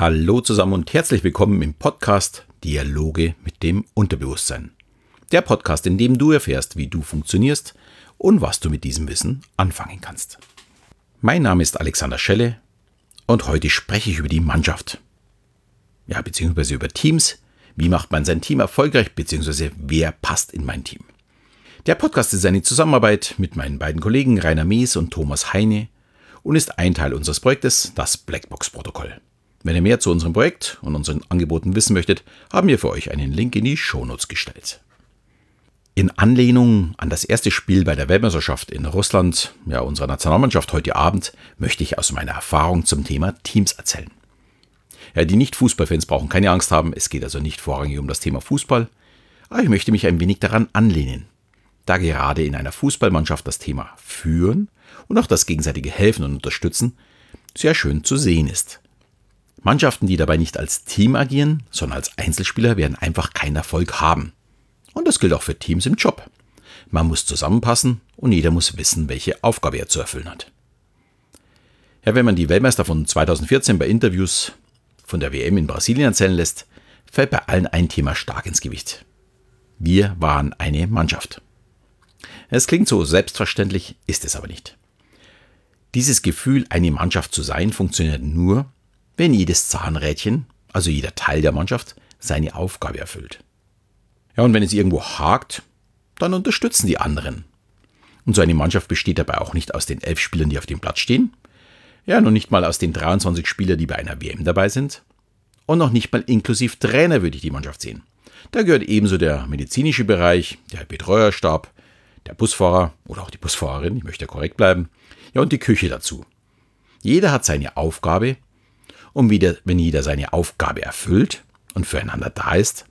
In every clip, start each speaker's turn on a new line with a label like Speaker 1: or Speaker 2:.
Speaker 1: Hallo zusammen und herzlich willkommen im Podcast Dialoge mit dem Unterbewusstsein. Der Podcast, in dem du erfährst, wie du funktionierst und was du mit diesem Wissen anfangen kannst. Mein Name ist Alexander Schelle und heute spreche ich über die Mannschaft. Ja, beziehungsweise über Teams. Wie macht man sein Team erfolgreich, beziehungsweise wer passt in mein Team? Der Podcast ist eine Zusammenarbeit mit meinen beiden Kollegen Rainer Mees und Thomas Heine und ist ein Teil unseres Projektes, das Blackbox-Protokoll. Wenn ihr mehr zu unserem Projekt und unseren Angeboten wissen möchtet, haben wir für euch einen Link in die Shownotes gestellt. In Anlehnung an das erste Spiel bei der Weltmeisterschaft in Russland, ja, unserer Nationalmannschaft heute Abend, möchte ich aus meiner Erfahrung zum Thema Teams erzählen. Ja, die Nicht-Fußballfans brauchen keine Angst haben, es geht also nicht vorrangig um das Thema Fußball, aber ich möchte mich ein wenig daran anlehnen, da gerade in einer Fußballmannschaft das Thema Führen und auch das gegenseitige Helfen und Unterstützen sehr schön zu sehen ist. Mannschaften, die dabei nicht als Team agieren, sondern als Einzelspieler, werden einfach keinen Erfolg haben. Und das gilt auch für Teams im Job. Man muss zusammenpassen und jeder muss wissen, welche Aufgabe er zu erfüllen hat. Ja, wenn man die Weltmeister von 2014 bei Interviews von der WM in Brasilien erzählen lässt, fällt bei allen ein Thema stark ins Gewicht. Wir waren eine Mannschaft. Es klingt so selbstverständlich, ist es aber nicht. Dieses Gefühl, eine Mannschaft zu sein, funktioniert nur, wenn jedes Zahnrädchen, also jeder Teil der Mannschaft, seine Aufgabe erfüllt. Ja, und wenn es irgendwo hakt, dann unterstützen die anderen. Und so eine Mannschaft besteht dabei auch nicht aus den elf Spielern, die auf dem Platz stehen, ja, noch nicht mal aus den 23 Spielern, die bei einer WM dabei sind, und noch nicht mal inklusiv Trainer würde ich die Mannschaft sehen. Da gehört ebenso der medizinische Bereich, der Betreuerstab, der Busfahrer oder auch die Busfahrerin, ich möchte korrekt bleiben, ja, und die Küche dazu. Jeder hat seine Aufgabe und wieder, wenn jeder seine Aufgabe erfüllt und füreinander da ist,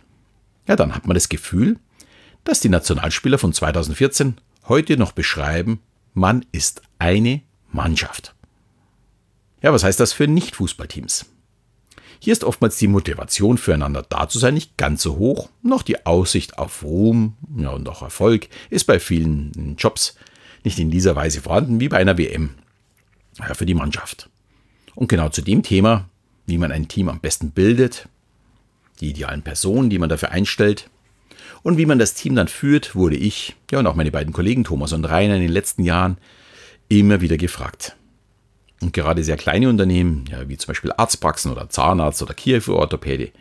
Speaker 1: ja, dann hat man das Gefühl, dass die Nationalspieler von 2014 heute noch beschreiben, man ist eine Mannschaft. Ja, was heißt das für Nicht-Fußballteams? Hier ist oftmals die Motivation füreinander da zu sein nicht ganz so hoch, noch die Aussicht auf Ruhm ja, und auch Erfolg ist bei vielen Jobs nicht in dieser Weise vorhanden wie bei einer WM ja, für die Mannschaft. Und genau zu dem Thema, wie man ein Team am besten bildet, die idealen Personen, die man dafür einstellt und wie man das Team dann führt, wurde ich, ja und auch meine beiden Kollegen Thomas und Rainer in den letzten Jahren immer wieder gefragt. Und gerade sehr kleine Unternehmen, ja, wie zum Beispiel Arztpraxen oder Zahnarzt oder Kieferorthopäde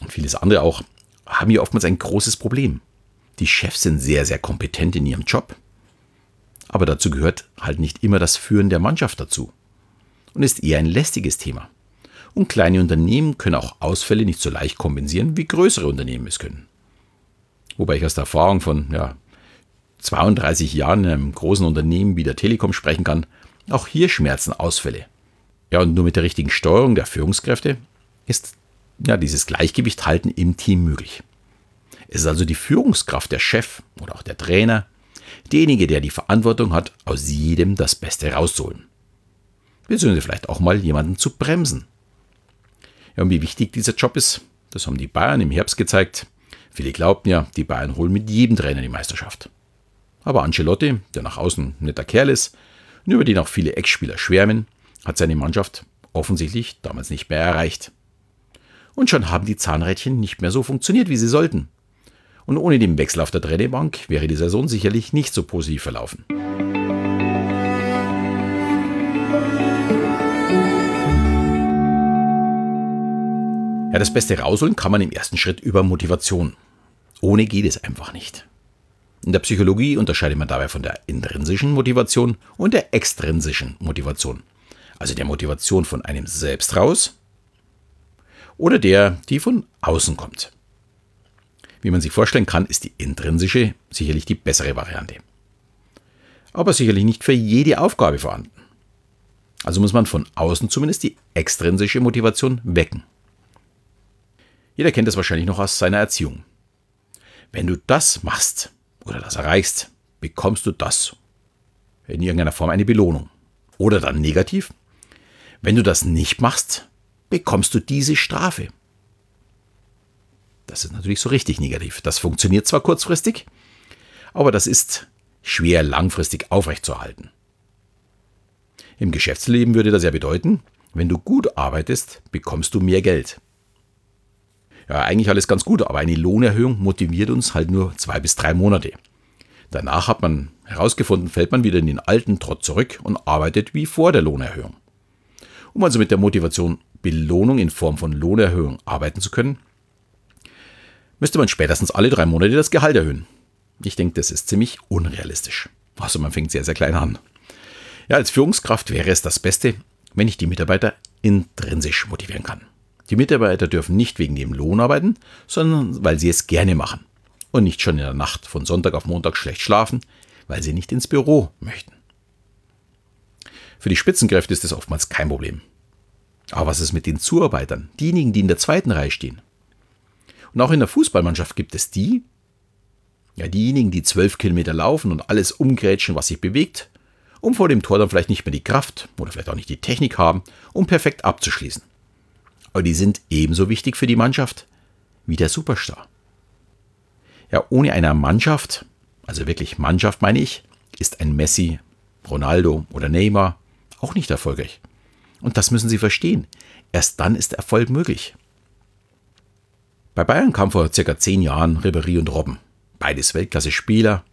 Speaker 1: und vieles andere auch, haben hier oftmals ein großes Problem. Die Chefs sind sehr, sehr kompetent in ihrem Job, aber dazu gehört halt nicht immer das Führen der Mannschaft dazu und ist eher ein lästiges Thema. Und kleine Unternehmen können auch Ausfälle nicht so leicht kompensieren, wie größere Unternehmen es können. Wobei ich aus der Erfahrung von ja, 32 Jahren in einem großen Unternehmen wie der Telekom sprechen kann, auch hier schmerzen Ausfälle. Ja, und nur mit der richtigen Steuerung der Führungskräfte ist ja, dieses Gleichgewicht halten im Team möglich. Es ist also die Führungskraft, der Chef oder auch der Trainer, derjenige, der die Verantwortung hat, aus jedem das Beste rauszuholen. Beziehungsweise vielleicht auch mal jemanden zu bremsen. Ja, und wie wichtig dieser Job ist, das haben die Bayern im Herbst gezeigt. Viele glaubten ja, die Bayern holen mit jedem Trainer die Meisterschaft. Aber Ancelotti, der nach außen ein netter Kerl ist und über den auch viele Ex-Spieler schwärmen, hat seine Mannschaft offensichtlich damals nicht mehr erreicht. Und schon haben die Zahnrädchen nicht mehr so funktioniert, wie sie sollten. Und ohne den Wechsel auf der Trainerbank wäre die Saison sicherlich nicht so positiv verlaufen. Ja, das Beste rausholen kann man im ersten Schritt über Motivation. Ohne geht es einfach nicht. In der Psychologie unterscheidet man dabei von der intrinsischen Motivation und der extrinsischen Motivation. Also der Motivation von einem selbst raus oder der, die von außen kommt. Wie man sich vorstellen kann, ist die intrinsische sicherlich die bessere Variante. Aber sicherlich nicht für jede Aufgabe vorhanden. Also muss man von außen zumindest die extrinsische Motivation wecken. Jeder kennt das wahrscheinlich noch aus seiner Erziehung. Wenn du das machst oder das erreichst, bekommst du das. In irgendeiner Form eine Belohnung. Oder dann negativ. Wenn du das nicht machst, bekommst du diese Strafe. Das ist natürlich so richtig negativ. Das funktioniert zwar kurzfristig, aber das ist schwer langfristig aufrechtzuerhalten. Im Geschäftsleben würde das ja bedeuten, wenn du gut arbeitest, bekommst du mehr Geld. Ja, eigentlich alles ganz gut, aber eine Lohnerhöhung motiviert uns halt nur zwei bis drei Monate. Danach hat man herausgefunden, fällt man wieder in den alten Trott zurück und arbeitet wie vor der Lohnerhöhung. Um also mit der Motivation Belohnung in Form von Lohnerhöhung arbeiten zu können, müsste man spätestens alle drei Monate das Gehalt erhöhen. Ich denke, das ist ziemlich unrealistisch. Also man fängt sehr, sehr klein an. Ja, als Führungskraft wäre es das Beste, wenn ich die Mitarbeiter intrinsisch motivieren kann. Die Mitarbeiter dürfen nicht wegen dem Lohn arbeiten, sondern weil sie es gerne machen. Und nicht schon in der Nacht von Sonntag auf Montag schlecht schlafen, weil sie nicht ins Büro möchten. Für die Spitzenkräfte ist das oftmals kein Problem. Aber was ist mit den Zuarbeitern, diejenigen, die in der zweiten Reihe stehen? Und auch in der Fußballmannschaft gibt es die, ja, diejenigen, die zwölf Kilometer laufen und alles umgrätschen, was sich bewegt, um vor dem Tor dann vielleicht nicht mehr die Kraft oder vielleicht auch nicht die Technik haben, um perfekt abzuschließen aber die sind ebenso wichtig für die Mannschaft wie der Superstar. Ja, ohne eine Mannschaft, also wirklich Mannschaft meine ich, ist ein Messi, Ronaldo oder Neymar auch nicht erfolgreich. Und das müssen Sie verstehen. Erst dann ist Erfolg möglich. Bei Bayern kam vor circa zehn Jahren Ribéry und Robben. Beides Weltklasse-Spieler,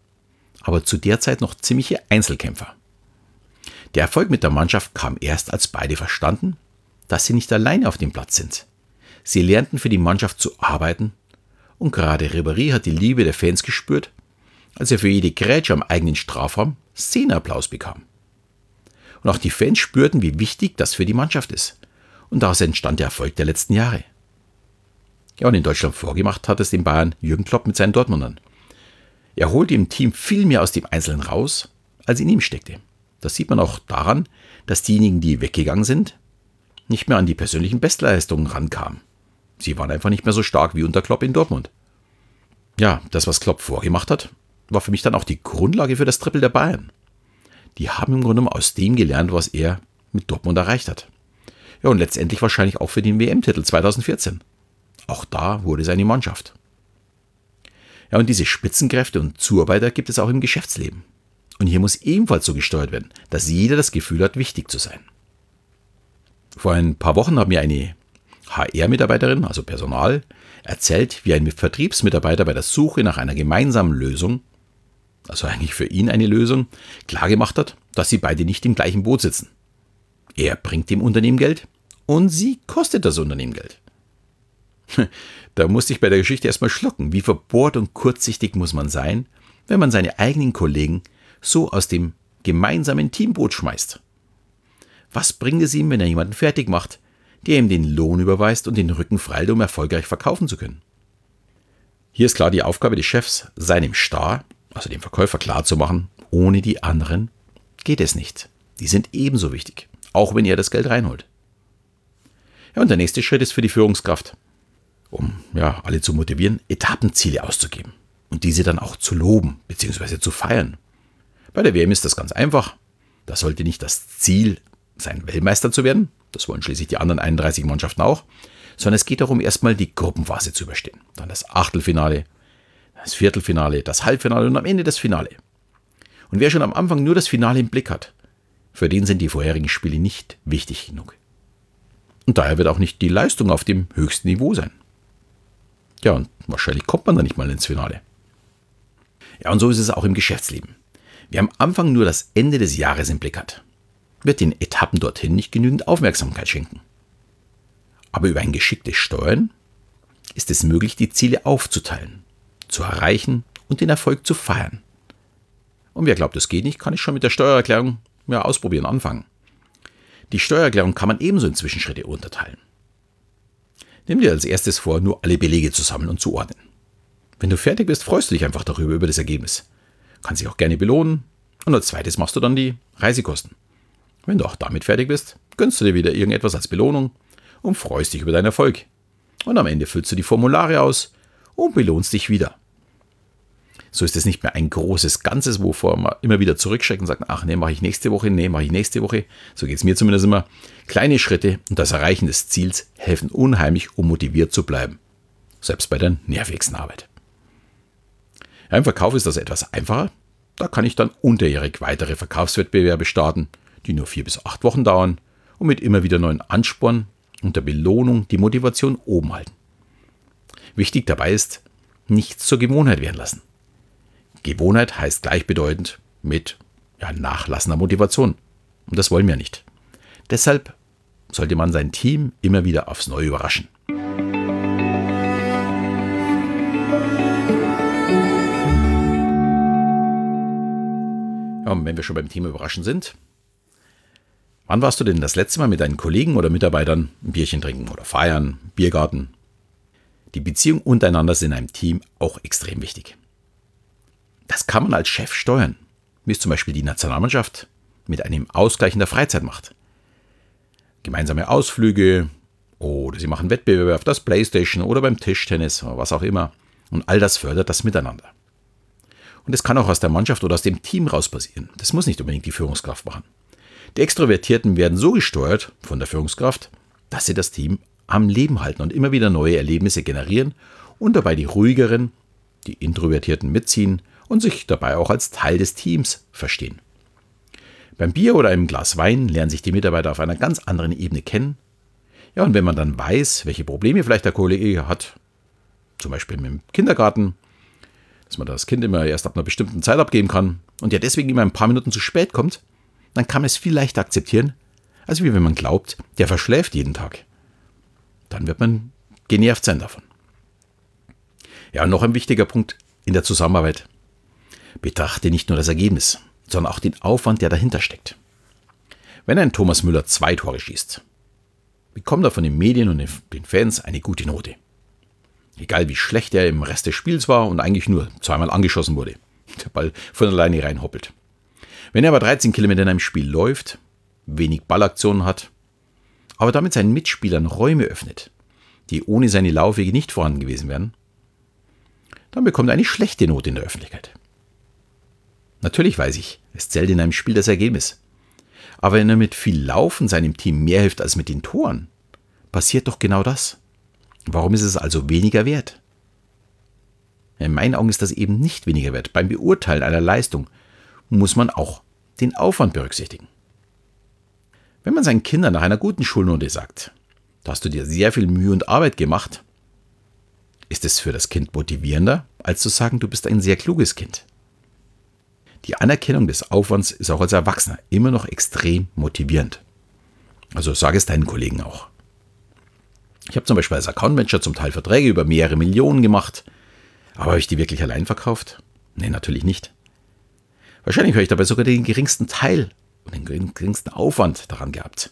Speaker 1: aber zu der Zeit noch ziemliche Einzelkämpfer. Der Erfolg mit der Mannschaft kam erst, als beide verstanden, dass sie nicht alleine auf dem Platz sind. Sie lernten für die Mannschaft zu arbeiten und gerade Ribéry hat die Liebe der Fans gespürt, als er für jede Grätsche am eigenen Strafraum Szenenapplaus bekam. Und auch die Fans spürten, wie wichtig das für die Mannschaft ist. Und daraus entstand der Erfolg der letzten Jahre. Ja, und in Deutschland vorgemacht hat es den Bayern Jürgen Klopp mit seinen Dortmundern. Er holte im Team viel mehr aus dem Einzelnen raus, als in ihm steckte. Das sieht man auch daran, dass diejenigen, die weggegangen sind, nicht mehr an die persönlichen Bestleistungen rankamen. Sie waren einfach nicht mehr so stark wie unter Klopp in Dortmund. Ja, das, was Klopp vorgemacht hat, war für mich dann auch die Grundlage für das Triple der Bayern. Die haben im Grunde aus dem gelernt, was er mit Dortmund erreicht hat. Ja, und letztendlich wahrscheinlich auch für den WM-Titel 2014. Auch da wurde seine Mannschaft. Ja, und diese Spitzenkräfte und Zuarbeiter gibt es auch im Geschäftsleben. Und hier muss ebenfalls so gesteuert werden, dass jeder das Gefühl hat, wichtig zu sein. Vor ein paar Wochen hat mir eine HR-Mitarbeiterin, also Personal, erzählt, wie ein Vertriebsmitarbeiter bei der Suche nach einer gemeinsamen Lösung, also eigentlich für ihn eine Lösung, klargemacht hat, dass sie beide nicht im gleichen Boot sitzen. Er bringt dem Unternehmen Geld und sie kostet das Unternehmen Geld. Da musste ich bei der Geschichte erstmal schlucken. Wie verbohrt und kurzsichtig muss man sein, wenn man seine eigenen Kollegen so aus dem gemeinsamen Teamboot schmeißt. Was bringt es ihm, wenn er jemanden fertig macht, der ihm den Lohn überweist und den Rücken frei, um erfolgreich verkaufen zu können? Hier ist klar die Aufgabe des Chefs, seinem Star, also dem Verkäufer, klarzumachen, ohne die anderen geht es nicht. Die sind ebenso wichtig, auch wenn er das Geld reinholt. Ja, und der nächste Schritt ist für die Führungskraft, um ja, alle zu motivieren, Etappenziele auszugeben und diese dann auch zu loben bzw. zu feiern. Bei der WM ist das ganz einfach. Da sollte nicht das Ziel sein, Weltmeister zu werden. Das wollen schließlich die anderen 31 Mannschaften auch. Sondern es geht darum, erstmal die Gruppenphase zu überstehen. Dann das Achtelfinale, das Viertelfinale, das Halbfinale und am Ende das Finale. Und wer schon am Anfang nur das Finale im Blick hat, für den sind die vorherigen Spiele nicht wichtig genug. Und daher wird auch nicht die Leistung auf dem höchsten Niveau sein. Ja, und wahrscheinlich kommt man dann nicht mal ins Finale. Ja, und so ist es auch im Geschäftsleben. Wer am Anfang nur das Ende des Jahres im Blick hat, wird den Etappen dorthin nicht genügend Aufmerksamkeit schenken. Aber über ein geschicktes Steuern ist es möglich, die Ziele aufzuteilen, zu erreichen und den Erfolg zu feiern. Und wer glaubt, das geht nicht, kann ich schon mit der Steuererklärung ja, ausprobieren, anfangen. Die Steuererklärung kann man ebenso in Zwischenschritte unterteilen. Nimm dir als erstes vor, nur alle Belege zu sammeln und zu ordnen. Wenn du fertig bist, freust du dich einfach darüber, über das Ergebnis. Kannst dich auch gerne belohnen. Und als zweites machst du dann die Reisekosten. Wenn du auch damit fertig bist, gönnst du dir wieder irgendetwas als Belohnung und freust dich über deinen Erfolg. Und am Ende füllst du die Formulare aus und belohnst dich wieder. So ist es nicht mehr ein großes Ganzes, wovor man immer wieder zurückschreckt und sagt, ach nee, mache ich nächste Woche, nee, mache ich nächste Woche. So geht es mir zumindest immer. Kleine Schritte und das Erreichen des Ziels helfen unheimlich, um motiviert zu bleiben. Selbst bei der nervigsten Arbeit. Ja, Im Verkauf ist das etwas einfacher. Da kann ich dann unterjährig weitere Verkaufswettbewerbe starten die nur vier bis acht Wochen dauern und mit immer wieder neuen Ansporn und der Belohnung die Motivation oben halten. Wichtig dabei ist, nichts zur Gewohnheit werden lassen. Gewohnheit heißt gleichbedeutend mit ja, nachlassender Motivation. Und das wollen wir nicht. Deshalb sollte man sein Team immer wieder aufs Neue überraschen. Ja, und wenn wir schon beim Thema Überraschen sind, wann warst du denn das letzte Mal mit deinen Kollegen oder Mitarbeitern ein Bierchen trinken oder feiern, Biergarten? Die Beziehungen untereinander sind in einem Team auch extrem wichtig. Das kann man als Chef steuern, wie es zum Beispiel die Nationalmannschaft mit einem Ausgleich in der Freizeit macht. Gemeinsame Ausflüge oder sie machen Wettbewerbe auf das Playstation oder beim Tischtennis oder was auch immer. Und all das fördert das Miteinander. Und es kann auch aus der Mannschaft oder aus dem Team raus passieren. Das muss nicht unbedingt die Führungskraft machen. Die Extrovertierten werden so gesteuert von der Führungskraft, dass sie das Team am Leben halten und immer wieder neue Erlebnisse generieren und dabei die ruhigeren, die Introvertierten mitziehen und sich dabei auch als Teil des Teams verstehen. Beim Bier oder einem Glas Wein lernen sich die Mitarbeiter auf einer ganz anderen Ebene kennen. Ja, und wenn man dann weiß, welche Probleme vielleicht der Kollege hat, zum Beispiel mit dem Kindergarten, dass man das Kind immer erst ab einer bestimmten Zeit abgeben kann und ja deswegen immer ein paar Minuten zu spät kommt, dann kann man es viel leichter akzeptieren, als wie wenn man glaubt, der verschläft jeden Tag. Dann wird man genervt sein davon. Ja, noch ein wichtiger Punkt in der Zusammenarbeit. Betrachte nicht nur das Ergebnis, sondern auch den Aufwand, der dahinter steckt. Wenn ein Thomas Müller zwei Tore schießt, bekommt er von den Medien und den Fans eine gute Note. Egal wie schlecht er im Rest des Spiels war und eigentlich nur zweimal angeschossen wurde. Der Ball von alleine reinhoppelt. Wenn er aber 13 Kilometer in einem Spiel läuft, wenig Ballaktionen hat, aber damit seinen Mitspielern Räume öffnet, die ohne seine Laufwege nicht vorhanden gewesen wären, dann bekommt er eine schlechte Note in der Öffentlichkeit. Natürlich weiß ich, es zählt in einem Spiel das Ergebnis. Aber wenn er mit viel Laufen seinem Team mehr hilft als mit den Toren, passiert doch genau das. Warum ist es also weniger wert? In meinen Augen ist das eben nicht weniger wert. Beim Beurteilen einer Leistung muss man auch den Aufwand berücksichtigen. Wenn man seinen Kindern nach einer guten Schulnote sagt, da hast du dir sehr viel Mühe und Arbeit gemacht, ist es für das Kind motivierender, als zu sagen, du bist ein sehr kluges Kind. Die Anerkennung des Aufwands ist auch als Erwachsener immer noch extrem motivierend. Also sage es deinen Kollegen auch. Ich habe zum Beispiel als Account Manager zum Teil Verträge über mehrere Millionen gemacht. Aber habe ich die wirklich allein verkauft? Nee, natürlich nicht. Wahrscheinlich habe ich dabei sogar den geringsten Teil und den geringsten Aufwand daran gehabt.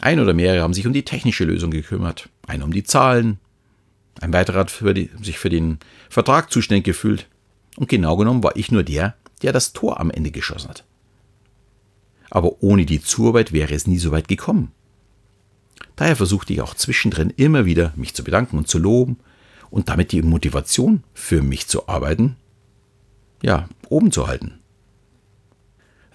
Speaker 1: Ein oder mehrere haben sich um die technische Lösung gekümmert, einer um die Zahlen, ein weiterer hat für die, sich für den Vertrag zuständig gefühlt. Und genau genommen war ich nur der, der das Tor am Ende geschossen hat. Aber ohne die Zuarbeit wäre es nie so weit gekommen. Daher versuchte ich auch zwischendrin immer wieder, mich zu bedanken und zu loben und damit die Motivation für mich zu arbeiten, ja, oben zu halten.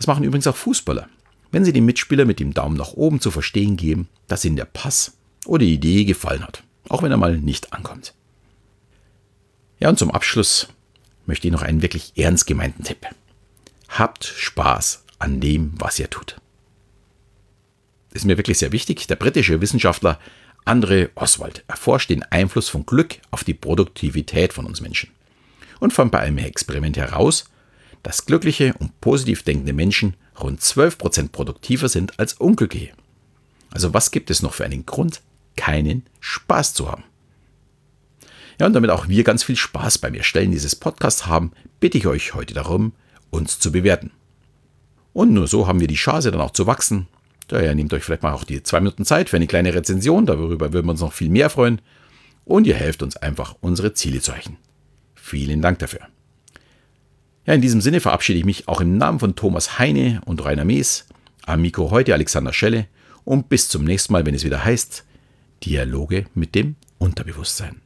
Speaker 1: Das machen übrigens auch Fußballer, wenn sie dem Mitspieler mit dem Daumen nach oben zu verstehen geben, dass ihnen der Pass oder die Idee gefallen hat, auch wenn er mal nicht ankommt. Ja, und zum Abschluss möchte ich noch einen wirklich ernst gemeinten Tipp. Habt Spaß an dem, was ihr tut. Das ist mir wirklich sehr wichtig. Der britische Wissenschaftler Andre Oswald erforscht den Einfluss von Glück auf die Produktivität von uns Menschen und fand bei einem Experiment heraus, dass glückliche und positiv denkende Menschen rund 12% produktiver sind als unglückliche. Also was gibt es noch für einen Grund, keinen Spaß zu haben? Ja, und damit auch wir ganz viel Spaß beim Erstellen dieses Podcasts haben, bitte ich euch heute darum, uns zu bewerten. Und nur so haben wir die Chance dann auch zu wachsen. Daher nehmt euch vielleicht mal auch die zwei Minuten Zeit für eine kleine Rezension, darüber würden wir uns noch viel mehr freuen. Und ihr helft uns einfach, unsere Ziele zu erreichen. Vielen Dank dafür. Ja, in diesem Sinne verabschiede ich mich auch im Namen von Thomas Heine und Rainer Mees, am Mikro heute Alexander Schelle und bis zum nächsten Mal, wenn es wieder heißt Dialoge mit dem Unterbewusstsein.